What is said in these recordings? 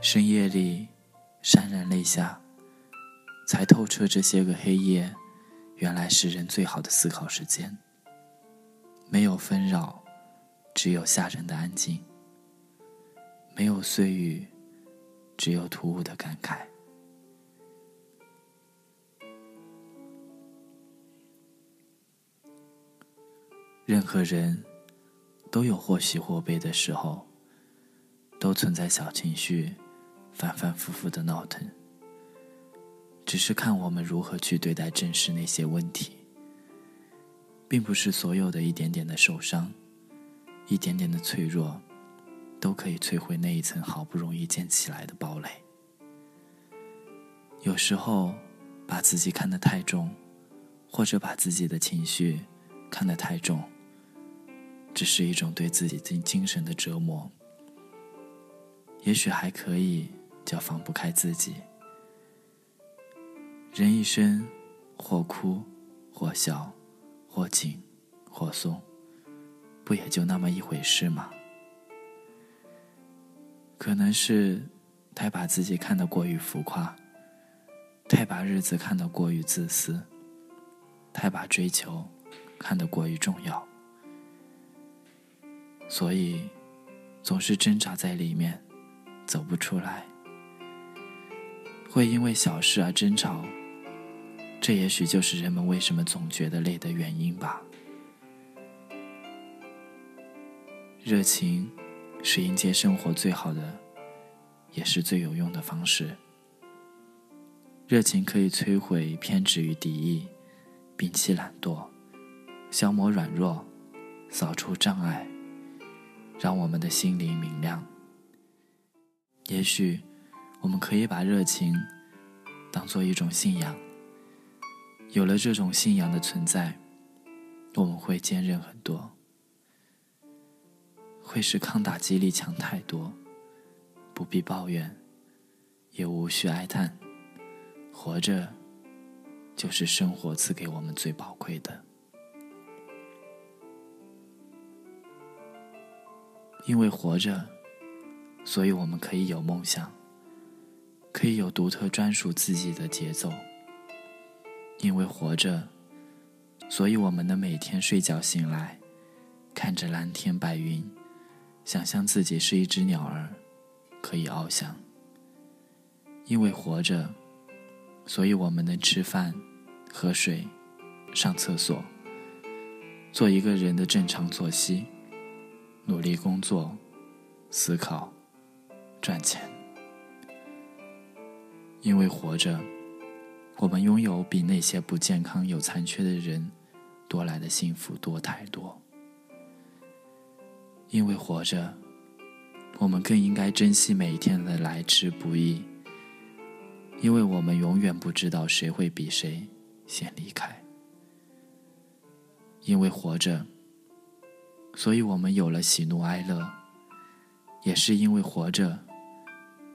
深夜里，潸然泪下，才透彻这些个黑夜，原来是人最好的思考时间。没有纷扰，只有吓人的安静；没有碎语，只有突兀的感慨。任何人都有或喜或悲的时候，都存在小情绪反反复复的闹腾，只是看我们如何去对待、正视那些问题。并不是所有的一点点的受伤，一点点的脆弱，都可以摧毁那一层好不容易建起来的堡垒。有时候，把自己看得太重，或者把自己的情绪看得太重。只是一种对自己精精神的折磨，也许还可以叫放不开自己。人一生，或哭，或笑，或紧，或松，不也就那么一回事吗？可能是太把自己看得过于浮夸，太把日子看得过于自私，太把追求看得过于重要。所以，总是挣扎在里面，走不出来。会因为小事而争吵，这也许就是人们为什么总觉得累的原因吧。热情是迎接生活最好的，也是最有用的方式。热情可以摧毁偏执与敌意，摒弃懒惰，消磨软弱，扫除障碍。让我们的心灵明亮。也许，我们可以把热情当做一种信仰。有了这种信仰的存在，我们会坚韧很多，会使抗打击力强太多。不必抱怨，也无需哀叹，活着就是生活赐给我们最宝贵的。因为活着，所以我们可以有梦想，可以有独特专属自己的节奏。因为活着，所以我们的每天睡觉醒来，看着蓝天白云，想象自己是一只鸟儿，可以翱翔。因为活着，所以我们能吃饭、喝水、上厕所，做一个人的正常作息。努力工作、思考、赚钱，因为活着，我们拥有比那些不健康、有残缺的人多来的幸福多太多。因为活着，我们更应该珍惜每一天的来之不易，因为我们永远不知道谁会比谁先离开。因为活着。所以我们有了喜怒哀乐，也是因为活着，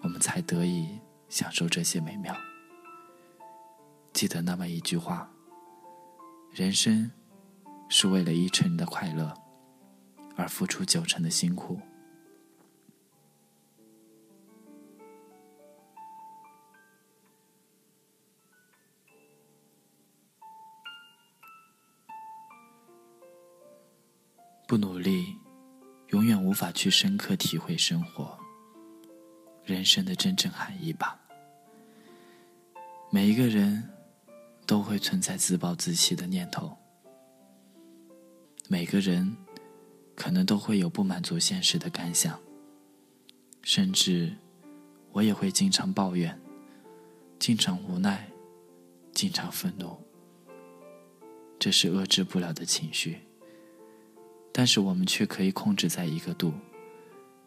我们才得以享受这些美妙。记得那么一句话：人生是为了一成的快乐而付出九成的辛苦。不努力，永远无法去深刻体会生活、人生的真正含义吧。每一个人都会存在自暴自弃的念头，每个人可能都会有不满足现实的感想，甚至我也会经常抱怨，经常无奈，经常愤怒。这是遏制不了的情绪。但是我们却可以控制在一个度，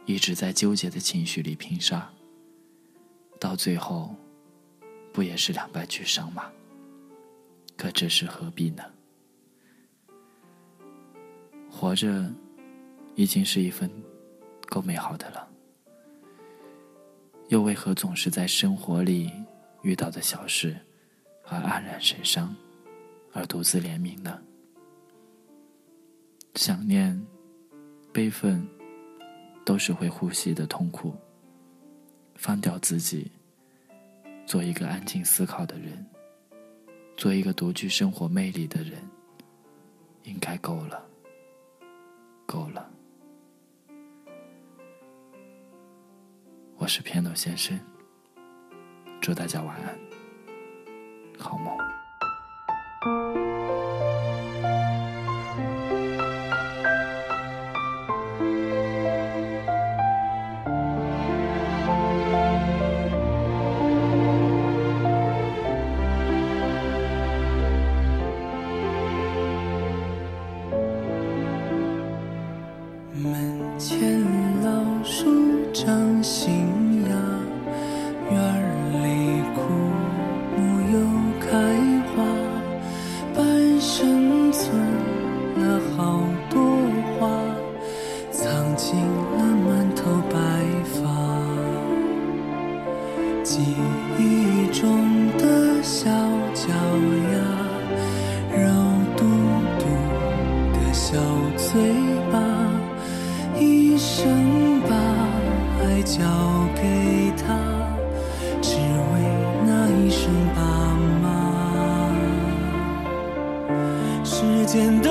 一直在纠结的情绪里拼杀，到最后，不也是两败俱伤吗？可这是何必呢？活着，已经是一份够美好的了，又为何总是在生活里遇到的小事而黯然神伤，而独自怜悯呢？想念、悲愤，都是会呼吸的痛苦，放掉自己，做一个安静思考的人，做一个独具生活魅力的人，应该够了，够了。我是片头先生，祝大家晚安，好梦。交给他，只为那一声爸妈。时间都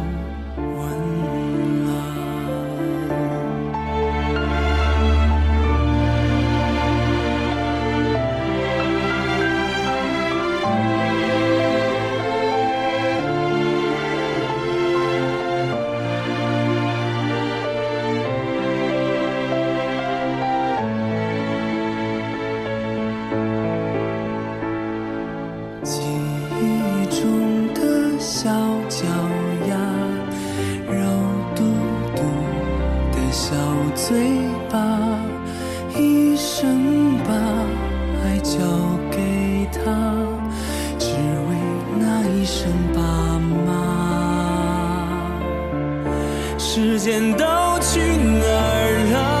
到嘴巴，一生把爱交给他，只为那一声爸妈。时间都去哪儿了？